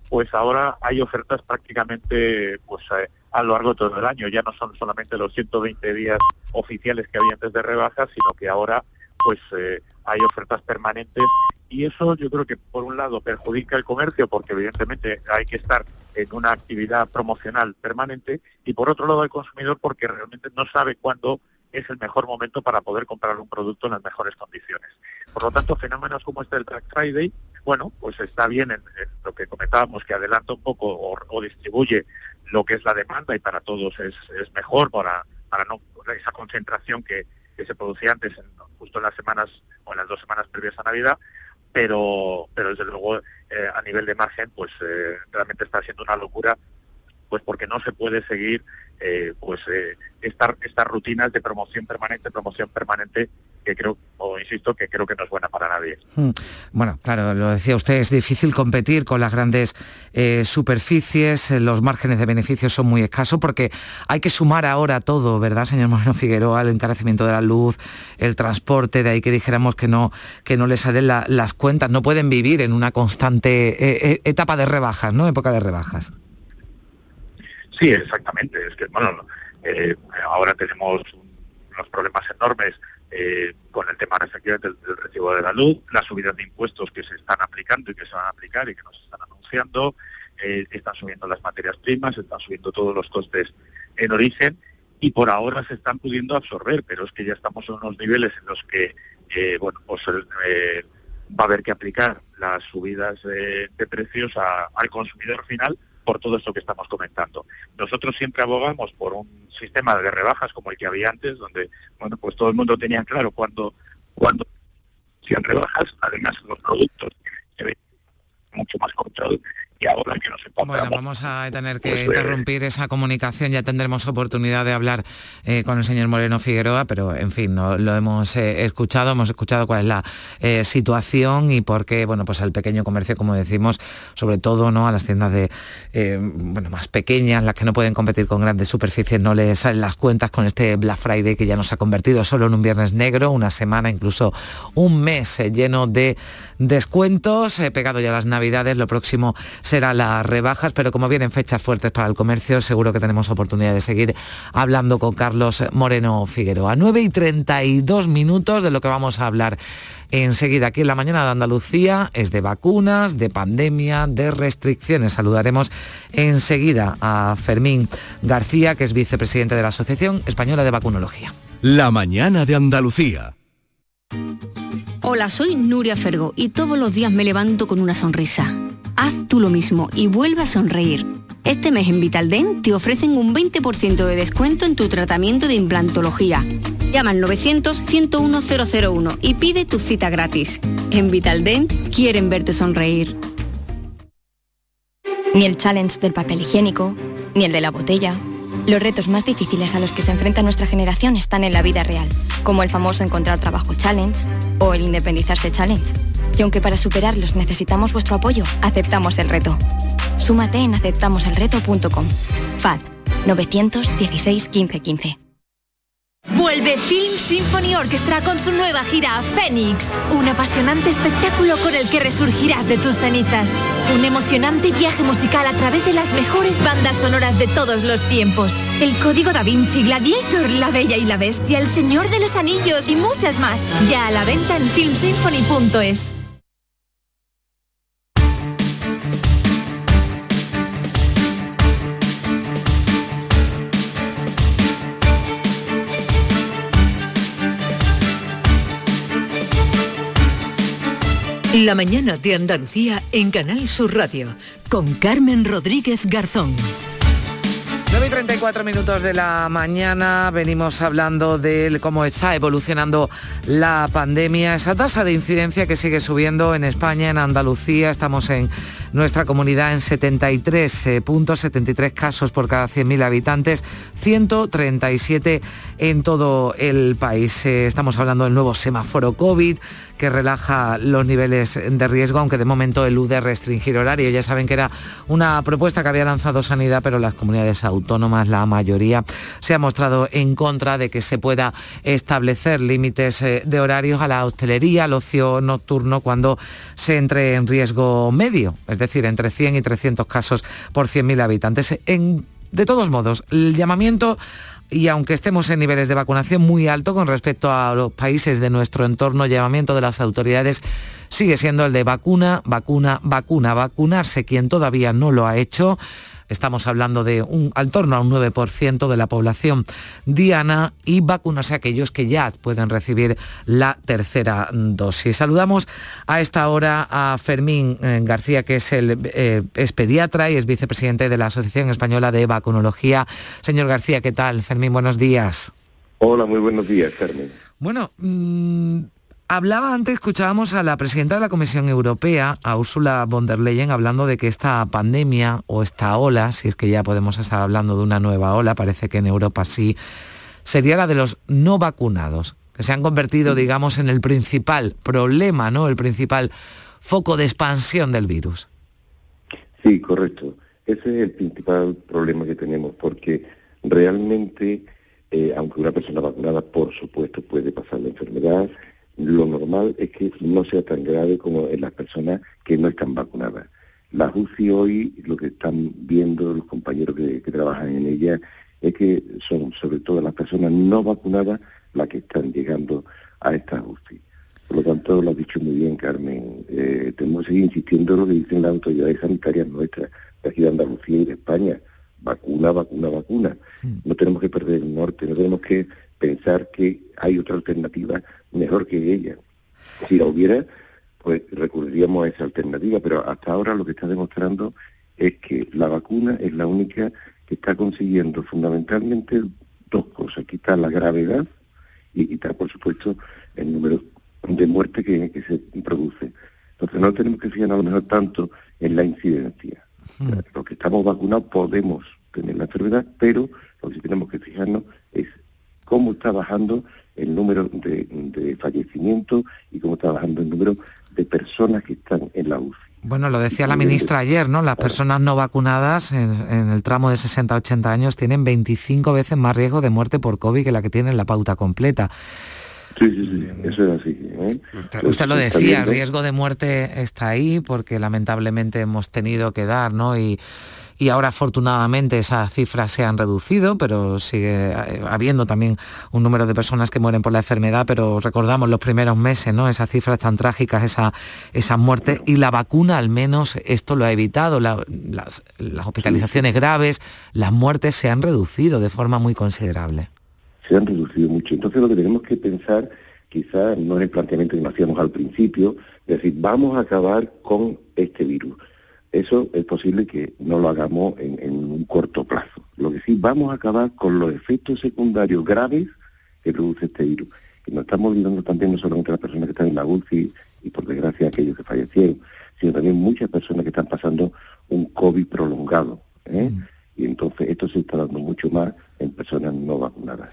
pues ahora hay ofertas prácticamente pues eh, a lo largo de todo el año. Ya no son solamente los 120 días oficiales que había antes de rebajas, sino que ahora pues eh, hay ofertas permanentes y eso yo creo que por un lado perjudica el comercio porque evidentemente hay que estar en una actividad promocional permanente y por otro lado el consumidor porque realmente no sabe cuándo es el mejor momento para poder comprar un producto en las mejores condiciones. Por lo tanto, fenómenos como este del Black Friday, bueno, pues está bien en, lo que comentábamos, que adelanta un poco o, distribuye lo que es la demanda y para todos es, mejor para, para no esa concentración que, se producía antes, justo en las semanas o en las dos semanas previas a Navidad, pero, pero desde luego eh, a nivel de margen, pues eh, realmente está siendo una locura, pues porque no se puede seguir eh, pues estas rutinas de promoción permanente, promoción permanente que creo, o insisto, que creo que no es buena para nadie. Hmm. Bueno, claro, lo decía usted, es difícil competir con las grandes eh, superficies, eh, los márgenes de beneficios son muy escasos porque hay que sumar ahora todo, ¿verdad, señor Moreno Figueroa? El encarecimiento de la luz, el transporte, de ahí que dijéramos que no, que no les salen las cuentas, no pueden vivir en una constante eh, etapa de rebajas, ¿no? Época de rebajas. Sí, exactamente. Es que, bueno, ahora tenemos unos problemas enormes eh, con el tema efectivamente del, del, recibo de la luz, las subidas de impuestos que se están aplicando y que se van a aplicar y que nos están anunciando, eh, están subiendo las materias primas, están subiendo todos los costes en origen y por ahora se están pudiendo absorber, pero es que ya estamos en unos niveles en los que eh, bueno, pues va a haber que aplicar las subidas de, precios al consumidor final por todo esto que estamos comentando. Nosotros siempre abogamos por un sistema de rebajas como el que había antes, donde bueno pues todo el mundo tenía claro cuando cuando hacían rebajas, además los productos se mucho más control ahora que Bueno, vamos a tener que pues, interrumpir esa comunicación, ya tendremos oportunidad de hablar eh, con el señor Moreno Figueroa, pero en fin, no, lo hemos eh, escuchado, hemos escuchado cuál es la eh, situación y por qué, bueno, pues al pequeño comercio, como decimos, sobre todo ¿no? a las tiendas de bueno, más pequeñas, las que no pueden competir con grandes superficies, no les salen las cuentas con este Black Friday que ya nos ha convertido solo en un viernes negro, una semana, incluso un mes lleno de descuentos, pegado ya las navidades, lo próximo será las rebajas, pero como vienen fechas fuertes para el comercio, seguro que tenemos oportunidad de seguir hablando con Carlos Moreno Figueroa. 9 y 32 minutos de lo que vamos a hablar enseguida aquí en la mañana de Andalucía es de vacunas, de pandemia, de restricciones. Saludaremos enseguida a Fermín García, que es vicepresidente de la Asociación Española de Vacunología. La mañana de Andalucía. Hola, soy Nuria Fergo y todos los días me levanto con una sonrisa. Haz tú lo mismo y vuelve a sonreír. Este mes en Vitaldent te ofrecen un 20% de descuento en tu tratamiento de implantología. Llama al 900-101-001 y pide tu cita gratis. En Vitaldent quieren verte sonreír. Ni el challenge del papel higiénico, ni el de la botella. Los retos más difíciles a los que se enfrenta nuestra generación están en la vida real, como el famoso encontrar trabajo challenge o el independizarse challenge. Y aunque para superarlos necesitamos vuestro apoyo, aceptamos el reto. Súmate en aceptamoselreto.com. FAD 916 1515. Vuelve Film Symphony Orchestra con su nueva gira Phoenix, un apasionante espectáculo con el que resurgirás de tus cenizas. Un emocionante viaje musical a través de las mejores bandas sonoras de todos los tiempos. El Código Da Vinci, Gladiator, La Bella y la Bestia, El Señor de los Anillos y muchas más. Ya a la venta en filmsymphony.es. La mañana de Andalucía en Canal Sur Radio con Carmen Rodríguez Garzón. 9 y 34 minutos de la mañana venimos hablando de cómo está evolucionando la pandemia, esa tasa de incidencia que sigue subiendo en España, en Andalucía, estamos en nuestra comunidad en 73.73 casos por cada 100.000 habitantes, 137 en todo el país. Eh, estamos hablando del nuevo semáforo COVID que relaja los niveles de riesgo, aunque de momento elude restringir horario. Ya saben que era una propuesta que había lanzado Sanidad, pero las comunidades autónomas, la mayoría, se ha mostrado en contra de que se pueda establecer límites eh, de horarios a la hostelería, al ocio nocturno, cuando se entre en riesgo medio, decir, entre 100 y 300 casos por 100.000 habitantes. de todos modos, el llamamiento y aunque estemos en niveles de vacunación muy alto con respecto a los países de nuestro entorno, llamamiento de las autoridades sigue siendo el de vacuna, vacuna, vacuna, vacunarse quien todavía no lo ha hecho Estamos hablando de un, al torno a un 9% de la población diana y vacunarse a aquellos que ya pueden recibir la tercera dosis. Saludamos a esta hora a Fermín eh, García, que es, el, eh, pediatra y es vicepresidente de la Asociación Española de Vacunología. Señor García, ¿qué tal? Fermín, buenos días. Hola, muy buenos días, Fermín. Bueno, mm, Hablaba antes, escuchábamos a la presidenta de la Comisión Europea, a Ursula von der Leyen, hablando de que esta pandemia o esta ola, si es que ya podemos estar hablando de una nueva ola, parece que en Europa sí, sería la de los no vacunados, que se han convertido, digamos, en el principal problema, ¿no? El principal foco de expansión del virus. Sí, correcto. Ese es el principal problema que tenemos, porque realmente, eh, aunque una persona vacunada, por supuesto, puede pasar la enfermedad, lo normal es que no sea tan grave como en las personas que no están vacunadas. La UCI hoy, lo que están viendo los compañeros que, trabajan en ella, es que son sobre todo las personas no vacunadas las que están llegando a esta UCI. Por lo tanto, lo has dicho muy bien, Carmen. Eh, tenemos que seguir insistiendo en lo que dicen las autoridades sanitarias nuestras, de aquí de Andalucía y de España. Vacuna, vacuna, vacuna. Hmm. No tenemos que perder el norte, no tenemos que pensar que hay otra alternativa mejor que ella. Si la hubiera, pues recurriríamos a esa alternativa, pero hasta ahora lo que está demostrando es que la vacuna es la única que está consiguiendo fundamentalmente dos cosas, quitar la gravedad y quitar, por supuesto, el número de muertes que, se produce. Entonces no tenemos que fijarnos a lo mejor tanto en la incidencia. Hmm. Los que estamos vacunados podemos tener la enfermedad, pero lo que sí tenemos que fijarnos es cómo está bajando el número de, fallecimientos y cómo está bajando el número de personas que están en la UCI. Bueno, lo decía la ministra ayer, ¿no? Las personas no vacunadas en, el tramo de 60-80 años tienen 25 veces más riesgo de muerte por COVID que la que tienen la pauta completa. Sí, sí, sí, eso es así. ¿eh? Usted, lo decía, el riesgo de muerte está ahí porque lamentablemente hemos tenido que dar, ¿no? Y, y ahora afortunadamente esas cifras se han reducido, pero sigue eh, habiendo también un número de personas que mueren por la enfermedad, pero recordamos los primeros meses, ¿no? Esas cifras tan trágicas, esa, esas muertes, y la vacuna al menos esto lo ha evitado, las, las hospitalizaciones graves, las muertes se han reducido de forma muy considerable. Se han reducido mucho. Entonces lo que tenemos que pensar quizás no es el planteamiento que nos hacíamos al principio, es decir, vamos a acabar con este virus eso es posible que no lo hagamos en, un corto plazo. Lo que sí, vamos a acabar con los efectos secundarios graves que produce este virus. Que nos estamos olvidando también no solamente las personas que están en la UCI y por desgracia aquellos que fallecieron, sino también muchas personas que están pasando un COVID prolongado. ¿eh? Mm. Y entonces esto se está dando mucho más en personas no vacunadas.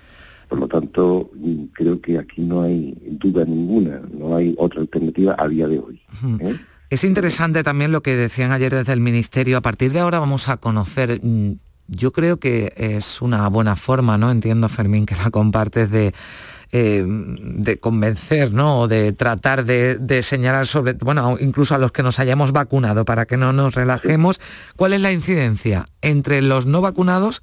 Por lo tanto, mm, creo que aquí no hay duda ninguna, no hay otra alternativa a día de hoy. ¿eh? Es interesante también lo que decían ayer desde el Ministerio. A partir de ahora vamos a conocer, mm, yo creo que es una buena forma, ¿no? Entiendo, Fermín, que la compartes de, eh, de convencer, ¿no? O de tratar de, señalar sobre, bueno, incluso a los que nos hayamos vacunado, para que no nos relajemos, ¿cuál es la incidencia entre los no vacunados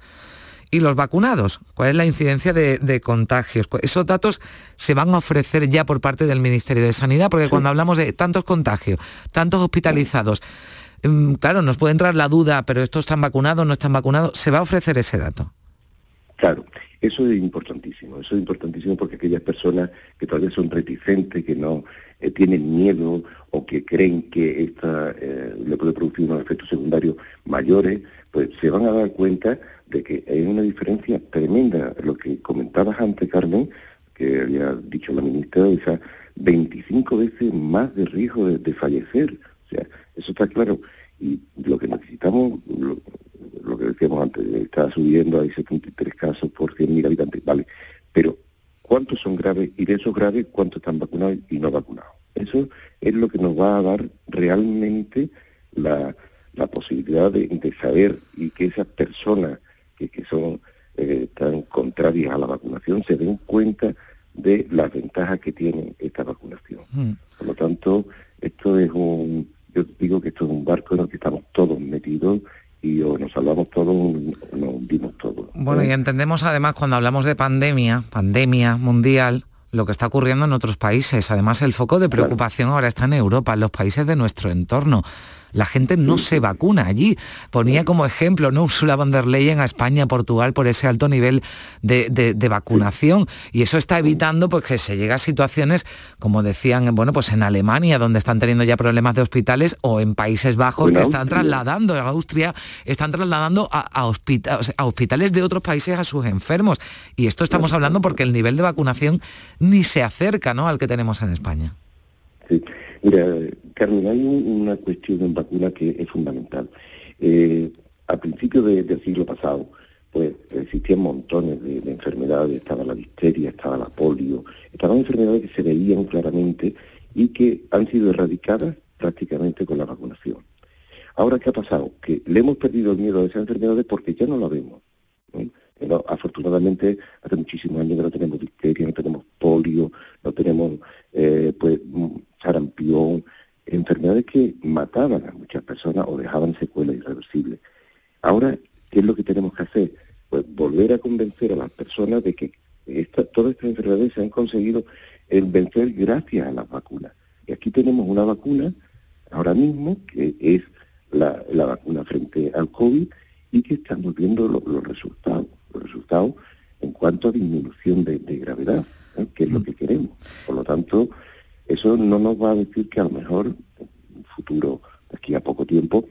y los vacunados. ¿Cuál es la incidencia de, contagios? Esos datos se van a ofrecer ya por parte del Ministerio de Sanidad, porque cuando hablamos de tantos contagios, tantos hospitalizados, mm, claro, nos puede entrar la duda, pero estos están vacunados, no están vacunados, ¿se va a ofrecer ese dato? Claro, eso es importantísimo, eso es importantísimo porque aquellas personas que todavía son reticentes, que no eh, tienen miedo o que creen que esta eh, le puede producir unos efectos secundarios mayores, pues se van a dar cuenta de que hay una diferencia tremenda. Lo que comentabas antes, Carmen, que había dicho la ministra, esa 25 veces más de riesgo de, fallecer. O sea, eso está claro. Y lo que necesitamos, lo, que decíamos antes, está subiendo, hay 73 casos por 100.000 habitantes, vale. Pero, ¿cuántos son graves? Y de esos graves, ¿cuántos están vacunados y no vacunados? Eso es lo que nos va a dar realmente la, posibilidad de, saber y que esas personas que, que son eh, tan contrarias a la vacunación se den cuenta de las ventajas que tiene esta vacunación. Mm. Por lo tanto, esto es un, yo digo que esto es un barco en el que estamos todos metidos y o nos salvamos todos o nos hundimos todos. Bueno, y entendemos además cuando hablamos de pandemia, pandemia mundial, lo que está ocurriendo en otros países. Además, el foco de preocupación ahora está en Europa, en los países de nuestro entorno la gente no se vacuna allí. Ponía como ejemplo ¿no? Ursula von der Leyen a España, Portugal, por ese alto nivel de, vacunación. Y eso está evitando pues, que se llegue a situaciones, como decían, bueno, pues en Alemania, donde están teniendo ya problemas de hospitales, o en Países Bajos, que están trasladando, en Austria, están trasladando a, hospitales de otros países a sus enfermos. Y esto estamos hablando porque el nivel de vacunación ni se acerca ¿no? al que tenemos en España. Sí. Mira, Carmen, hay una cuestión en vacuna que es fundamental. Eh, a principios del siglo pasado, pues existían montones de, enfermedades, estaba la difteria, estaba la polio, estaban enfermedades que se veían claramente y que han sido erradicadas prácticamente con la vacunación. Ahora, ¿qué ha pasado? Que le hemos perdido el miedo a esas enfermedades porque ya no la vemos. Afortunadamente, hace muchísimos años que no tenemos difteria, no tenemos polio, no tenemos eh, pues sarampión, enfermedades que mataban a muchas personas o dejaban secuelas irreversibles. Ahora, ¿qué es lo que tenemos que hacer? Pues volver a convencer a las personas de que todas estas enfermedades se han conseguido vencer gracias a las vacunas. Y aquí tenemos una vacuna ahora mismo que es la, vacuna frente al COVID y que estamos viendo los resultados, los resultados en cuanto a disminución de, gravedad, ¿eh? que es lo que queremos. Por lo tanto, eso no nos va a decir que a lo mejor en un futuro, aquí a poco tiempo,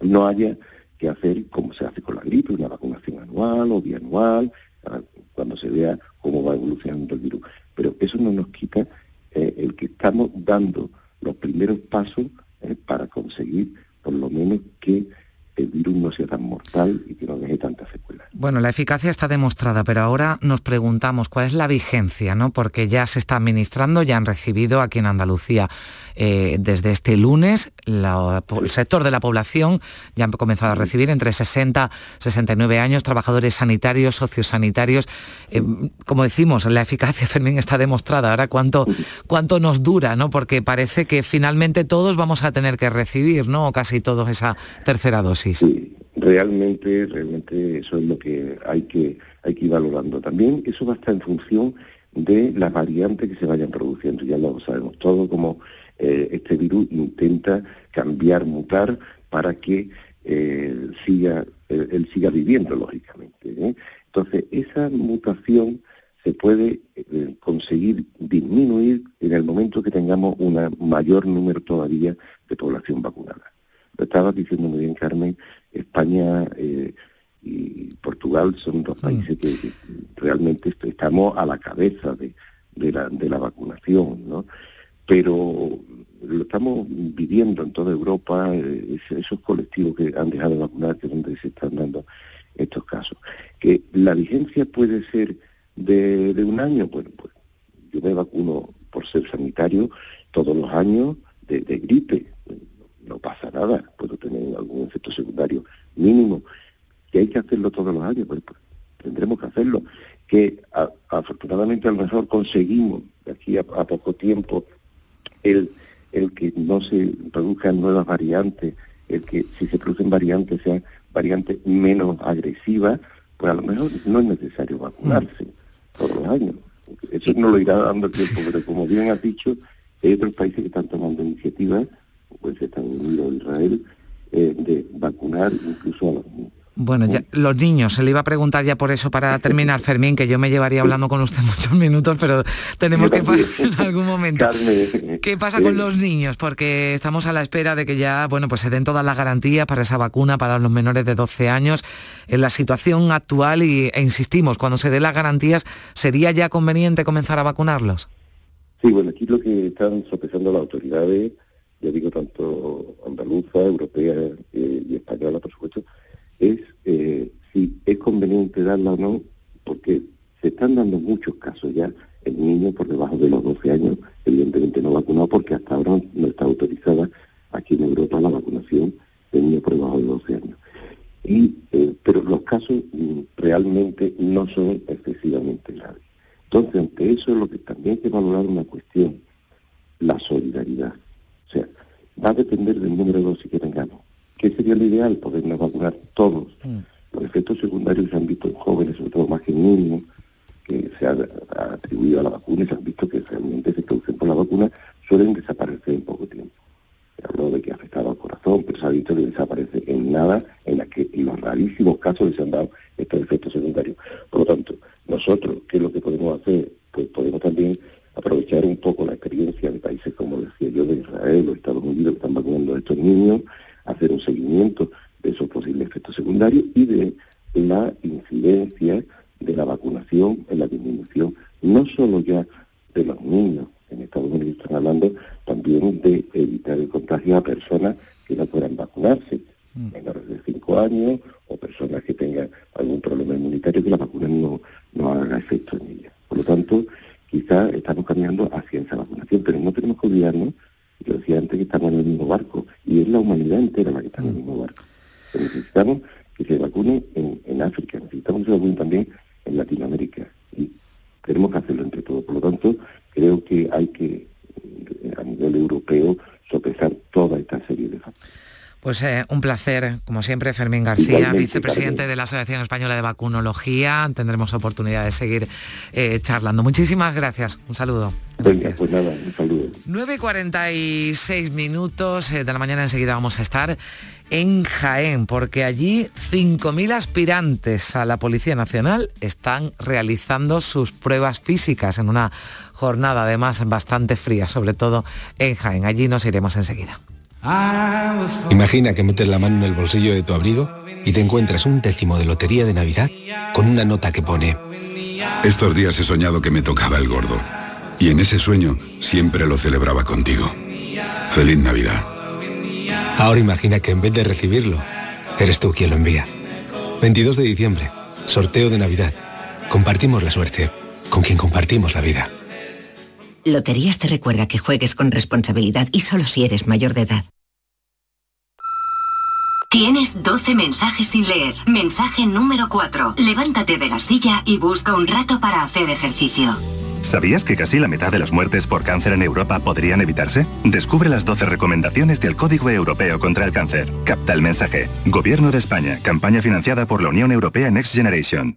no haya que hacer como se hace con la gripe, una vacunación anual o bianual, cuando se vea cómo va evolucionando el virus. Pero eso no nos quita eh, el que estamos dando los primeros pasos eh, para conseguir por lo menos que el virus no sea tan mortal y que no deje tantas secuelas. Bueno, la eficacia está demostrada, pero ahora nos preguntamos cuál es la vigencia, ¿no? Porque ya se está administrando, ya han recibido aquí en Andalucía eh, desde este lunes, el sector de la población ya han comenzado a recibir entre 60 y 69 años, trabajadores sanitarios, sociosanitarios. Eh, como decimos, la eficacia, [LAUGHS] Fermín, está demostrada. Ahora, ¿cuánto, cuánto nos dura? ¿no? Porque parece que finalmente todos vamos a tener que recibir, ¿no? O casi todos esa tercera dosis. Sí, realmente, realmente eso es lo que hay que, hay que ir valorando. También eso va a estar en función de las variantes que se vayan produciendo. Ya lo sabemos todo, como eh, este virus intenta cambiar, mutar para que eh, siga, eh, él siga viviendo, lógicamente. Entonces, esa mutación se puede conseguir disminuir en el momento que tengamos un mayor número todavía de población vacunada. Lo estabas diciendo muy bien, Carmen, España y Portugal son dos países que realmente estamos a la cabeza de, de, la, de la vacunación, ¿no? pero lo estamos viviendo en toda Europa, eh, esos colectivos que han dejado de vacunar, que es donde se están dando estos casos. Que la vigencia puede ser de, un año, bueno, pues yo me vacuno por ser sanitario todos los años de, gripe, no pasa nada, puedo tener algún efecto secundario mínimo, que hay que hacerlo todos los años, pues, pues tendremos que hacerlo, que afortunadamente a lo mejor conseguimos de aquí a poco tiempo el, el que no se produzcan nuevas variantes, el que si se producen variantes sean variantes menos agresivas, pues a lo mejor no es necesario vacunarse todos los años. Eso no lo irá dando el tiempo, pero como bien has dicho, hay otros países que están tomando iniciativas, pues Estados Unidos, Israel, eh, de vacunar incluso a los niños. Bueno, ya, los niños, se le iba a preguntar ya por eso para terminar, Fermín, que yo me llevaría hablando con usted [LAUGHS] muchos minutos, pero tenemos que parar [LAUGHS] en algún momento. ¿Qué pasa con los niños? Porque estamos a la espera de que ya, bueno, pues se den todas las garantías para esa vacuna para los menores de 12 años. En la situación actual, y, e insistimos, cuando se den las garantías, ¿sería ya conveniente comenzar a vacunarlos? Sí, bueno, aquí lo que están sopesando las autoridades, ya digo, tanto andaluza, europea eh, y española, por supuesto, es eh, si es conveniente darla o no, porque se están dando muchos casos ya. El niño por debajo de los 12 años, evidentemente no vacunado, porque hasta ahora no está autorizada aquí en Europa la vacunación de niños por debajo de 12 años. Y, eh, pero los casos mm, realmente no son excesivamente graves. Entonces, ante eso lo que también hay que valorar una cuestión, la solidaridad. Va a depender del número de dosis que tengamos. ¿Qué sería lo ideal? Podernos vacunar todos. Mm. Los efectos secundarios se han visto en jóvenes, sobre todo más que en niños, que se ha, atribuido a la vacuna y se han visto que realmente se producen por la vacuna, suelen desaparecer en poco tiempo. Se habló de que ha afectado al corazón, pero se ha visto que desaparece en nada, en, la que, en los rarísimos casos que se han dado estos efectos secundarios. Por lo tanto, nosotros, ¿qué es lo que podemos hacer? Pues podemos también aprovechar un poco la experiencia de países como decía yo, de Israel o Estados Unidos, que están vacunando a estos niños, hacer un seguimiento de esos posibles efectos secundarios y de la incidencia de la vacunación en la disminución, no solo ya de los niños, en Estados Unidos están hablando también de evitar el contagio a personas que no puedan vacunarse, mm. menores de 5 años o personas que tengan algún problema inmunitario que la vacuna no, no haga efecto en ellas. Por lo tanto, quizás estamos cambiando hacia esa vacunación, pero no tenemos que olvidarnos yo decía antes que estamos en el mismo barco y es la humanidad entera la que está en el mismo barco. necesitamos que se vacune en, África, necesitamos que se vacune también en Latinoamérica y tenemos que hacerlo entre todos. Por lo tanto, creo que hay que, a nivel europeo, sopesar toda esta serie de factores. Pues eh, un placer, como siempre, Fermín García, vicepresidente de la Asociación Española de Vacunología. Tendremos oportunidad de seguir eh, charlando. Muchísimas gracias. Un saludo. Venga, pues nada, un saludo. 9.46 minutos eh, de la mañana enseguida vamos a estar en Jaén, porque allí 5.000 aspirantes a la Policía Nacional están realizando sus pruebas físicas en una jornada además bastante fría, sobre todo en Jaén. Allí nos iremos enseguida. Imagina que metes la mano en el bolsillo de tu abrigo y te encuentras un décimo de lotería de Navidad con una nota que pone... Estos días he soñado que me tocaba el gordo. Y en ese sueño siempre lo celebraba contigo. Feliz Navidad. Ahora imagina que en vez de recibirlo, eres tú quien lo envía. 22 de diciembre, sorteo de Navidad. Compartimos la suerte con quien compartimos la vida. Loterías te recuerda que juegues con responsabilidad y solo si eres mayor de edad. Tienes 12 mensajes sin leer. Mensaje número 4. Levántate de la silla y busca un rato para hacer ejercicio. ¿Sabías que casi la mitad de las muertes por cáncer en Europa podrían evitarse? Descubre las 12 recomendaciones del Código Europeo contra el Cáncer. Capta el mensaje. Gobierno de España. Campaña financiada por la Unión Europea Next Generation.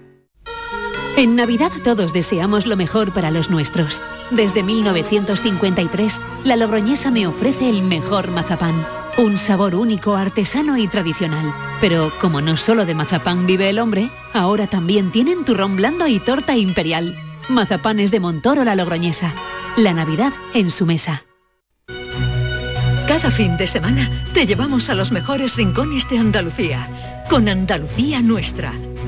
En Navidad todos deseamos lo mejor para los nuestros. Desde 1953, la Logroñesa me ofrece el mejor mazapán. Un sabor único, artesano y tradicional. Pero como no solo de mazapán vive el hombre, ahora también tienen turrón blando y torta imperial. Mazapanes de Montoro la Logroñesa. La Navidad en su mesa. Cada fin de semana te llevamos a los mejores rincones de Andalucía, con Andalucía Nuestra.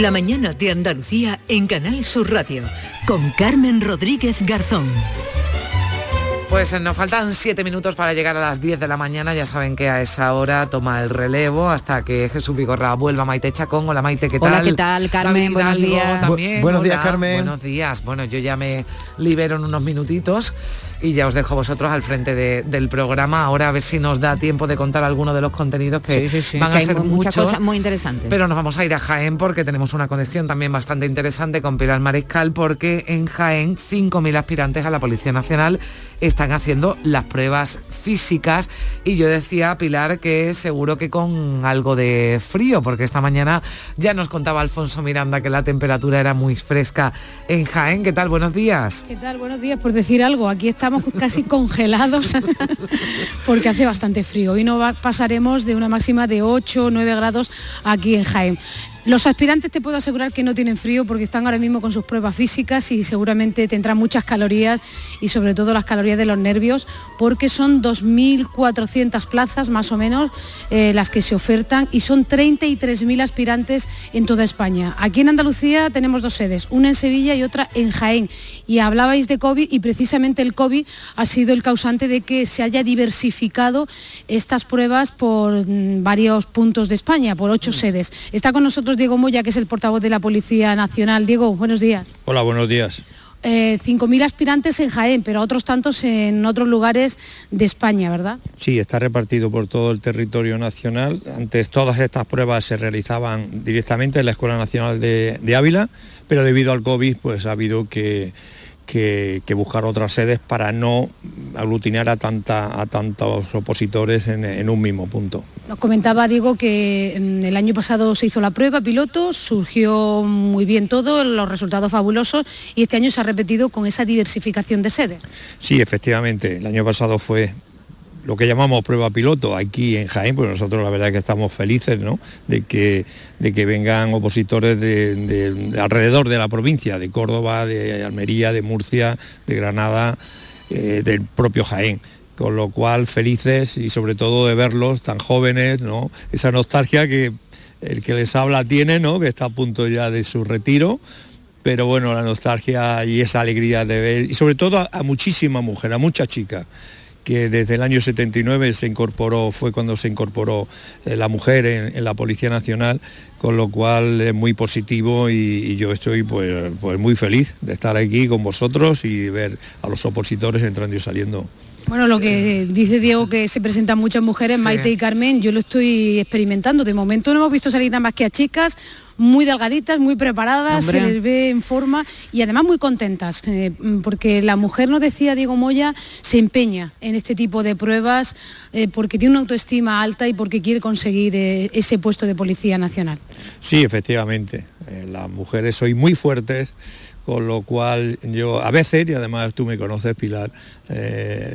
La mañana de Andalucía en Canal Sur Radio con Carmen Rodríguez Garzón. Pues nos faltan siete minutos para llegar a las 10 de la mañana. Ya saben que a esa hora toma el relevo hasta que Jesús Vigorra vuelva Maite Chacón. Hola Maite, ¿qué tal? Hola, ¿qué tal, Carmen? Buenos días. también. Bu- buenos días, Hola, Carmen. Buenos días. Bueno, yo ya me libero en unos minutitos y ya os dejo vosotros al frente de- del programa. Ahora a ver si nos da tiempo de contar alguno de los contenidos que Sí, sí, sí, van que a ser mu- muchas muchos. cosas muy interesantes. Pero nos vamos a ir a Jaén porque tenemos una conexión también bastante interesante con Pilar Mariscal porque en Jaén 5.000 aspirantes a la Policía Nacional están haciendo las pruebas físicas y yo decía Pilar que seguro que con algo de frío porque esta mañana ya nos contaba Alfonso Miranda que la temperatura era muy fresca en Jaén. ¿Qué tal? Buenos días. ¿Qué tal? Buenos días. Por decir algo, aquí estamos casi congelados [LAUGHS] porque hace bastante frío. Hoy no va- pasaremos de una máxima de 8 o 9 grados aquí en Jaén. Los aspirantes te puedo asegurar que no tienen frío porque están ahora mismo con sus pruebas físicas y seguramente tendrán muchas calorías y sobre todo las calorías de los nervios porque son 2.400 plazas más o menos eh, las que se ofertan y son 33.000 aspirantes en toda España. Aquí en Andalucía tenemos dos sedes, una en Sevilla y otra en Jaén. Y hablabais de COVID y precisamente el COVID ha sido el causante de que se haya diversificado estas pruebas por mm, varios puntos de España, por ocho sedes. Está con nosotros Diego Moya, que es el portavoz de la Policía Nacional. Diego, buenos días. Hola, buenos días. Eh, 5.000 aspirantes en Jaén, pero otros tantos en otros lugares de España, ¿verdad? Sí, está repartido por todo el territorio nacional. Antes todas estas pruebas se realizaban directamente en la Escuela Nacional de, de Ávila, pero debido al COVID pues ha habido que que, buscar otras sedes para no aglutinar a, tanta, a tantos opositores en, un mismo punto. Nos comentaba Diego que mm, el año pasado se hizo la prueba piloto, surgió muy bien todo, los resultados fabulosos y este año se ha repetido con esa diversificación de sedes. Sí, efectivamente, el año pasado fue lo que llamamos prueba piloto aquí en Jaén, pues nosotros la verdad es que estamos felices de, que, de que vengan opositores de, alrededor de la provincia, de Córdoba, de Almería, de Murcia, de Granada, eh, del propio Jaén con lo cual felices y sobre todo de verlos tan jóvenes, ¿no? Esa nostalgia que el que les habla tiene, ¿no? Que está a punto ya de su retiro, pero bueno, la nostalgia y esa alegría de ver, y sobre todo a, a muchísima mujer, a mucha chica que desde el año 79 se incorporó, fue cuando se incorporó eh, la mujer en, la Policía Nacional, con lo cual es muy positivo y, yo estoy pues, pues, muy feliz de estar aquí con vosotros y ver a los opositores entrando y saliendo. Bueno, lo que dice Diego que se presentan muchas mujeres, Maite y Carmen, yo lo estoy experimentando. De momento no hemos visto salir nada más que a chicas muy delgaditas, muy preparadas, se les ve en forma y además muy contentas, eh, porque la mujer, nos decía Diego Moya, se empeña en este tipo de pruebas eh, porque tiene una autoestima alta y porque quiere conseguir eh, ese puesto de Policía Nacional. Sí, efectivamente, las mujeres soy muy fuertes con lo cual yo a veces, y además tú me conoces Pilar,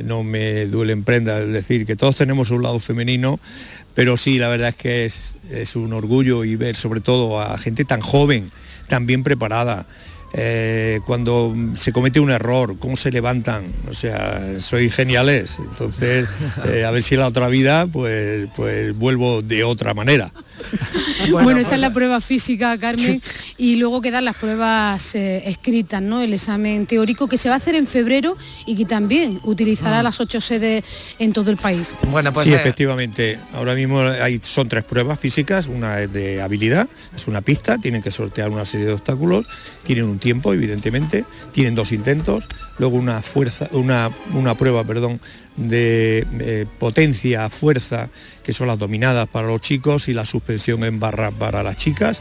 no me duele en prenda, es decir, que todos tenemos un lado femenino, pero sí, la verdad es que es, un orgullo y ver sobre todo a gente tan joven, tan bien preparada. Eh, cuando se comete un error, cómo se levantan, o sea, soy geniales, entonces eh, a ver si la otra vida pues, pues vuelvo de otra manera. [LAUGHS] Bueno, esta es la prueba física, Carmen, y luego quedan las pruebas eh, escritas, ¿no? El examen teórico que se va a hacer en febrero y que también utilizará mm. las ocho sedes en todo el país. Bueno, pues sí, efectivamente. Ahora mismo hay, son tres pruebas físicas, una es de habilidad, es una pista, tienen que sortear una serie de obstáculos, tienen un tiempo, evidentemente, tienen dos intentos, luego una fuerza, una, una prueba, perdón, de eh, potencia, fuerza, que son las dominadas para los chicos y la suspensión en barra para las chicas,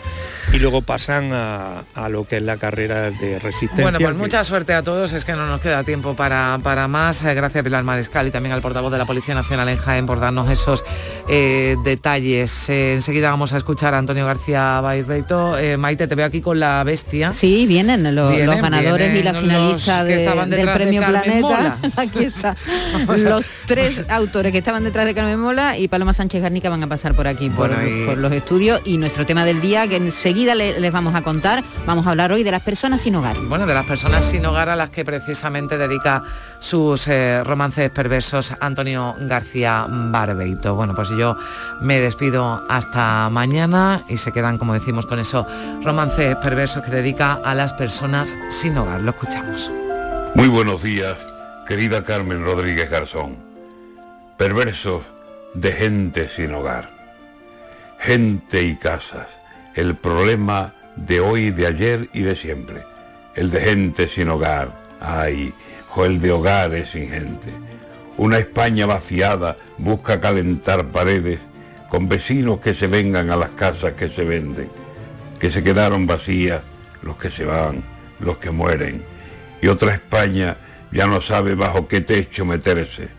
y luego pasan a, lo que es la carrera de resistencia. Bueno, pues mucha suerte a todos, es que no nos queda tiempo para, para más. Eh, gracias a Pilar Mariscal y también al portavoz de la Policía Nacional en Jaén por darnos esos eh, detalles. enseguida vamos a escuchar a Antonio García Bairbeito. Maite, te veo aquí con la bestia. Sí, vienen los, ganadores y la finalista del Premio Planeta. [LAUGHS] Aquí está. [LAUGHS] los tres autores que estaban detrás de Carmen Mola y Paloma Sánchez Garnica van a pasar por aquí, por, los estudios. Y nuestro tema del día, que enseguida les vamos a contar, vamos a hablar hoy de las personas sin hogar. Bueno, de las personas sin hogar a las que precisamente dedica sus eh, romances perversos Antonio García Barbeito. Bueno, pues yo me despido hasta mañana y se quedan, como decimos, con esos romances perversos que dedica a las personas sin hogar. Lo escuchamos. Muy buenos días querida Carmen Rodríguez Garzón, perversos de gente sin hogar. Gente y casas, el problema de hoy, de ayer y de siempre. El de gente sin hogar, ay, o el de hogares sin gente. Una España vaciada busca calentar paredes con vecinos que se vengan a las casas que se venden, que se quedaron vacías, los que se van, los que mueren. Y otra España ya no sabe bajo qué techo meterse.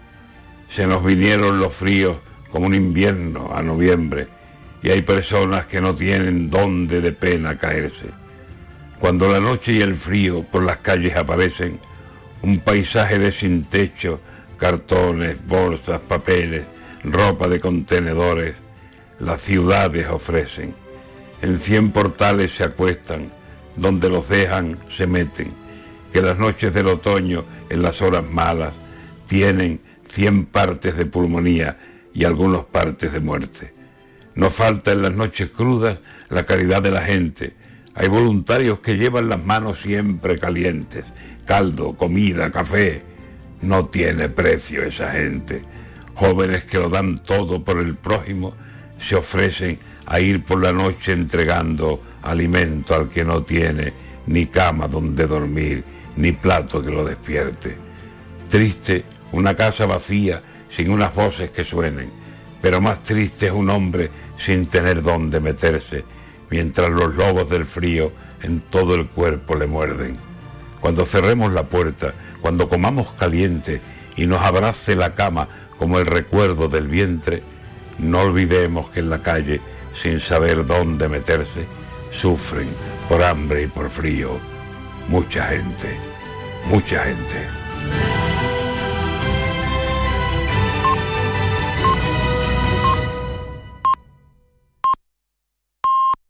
Se nos vinieron los fríos como un invierno a noviembre y hay personas que no tienen dónde de pena caerse. Cuando la noche y el frío por las calles aparecen, un paisaje de sin techo, cartones, bolsas, papeles, ropa de contenedores, las ciudades ofrecen. en cien portales se acuestan, donde los dejan se meten, que las noches del otoño, en las horas malas, tienen cien partes de pulmonía y algunos partes de muerte. No falta en las noches crudas la caridad de la gente. Hay voluntarios que llevan las manos siempre calientes, caldo, comida, café. No tiene precio esa gente. Jóvenes que lo dan todo por el prójimo se ofrecen a ir por la noche entregando alimento al que no tiene ni cama donde dormir, ni plato que lo despierte. Triste una casa vacía sin unas voces que suenen, pero más triste es un hombre sin tener dónde meterse, mientras los lobos del frío en todo el cuerpo le muerden. Cuando cerremos la puerta, cuando comamos caliente y nos abrace la cama como el recuerdo del vientre, no olvidemos que en la calle, sin saber dónde meterse, sufren por hambre y por frío mucha gente, mucha gente.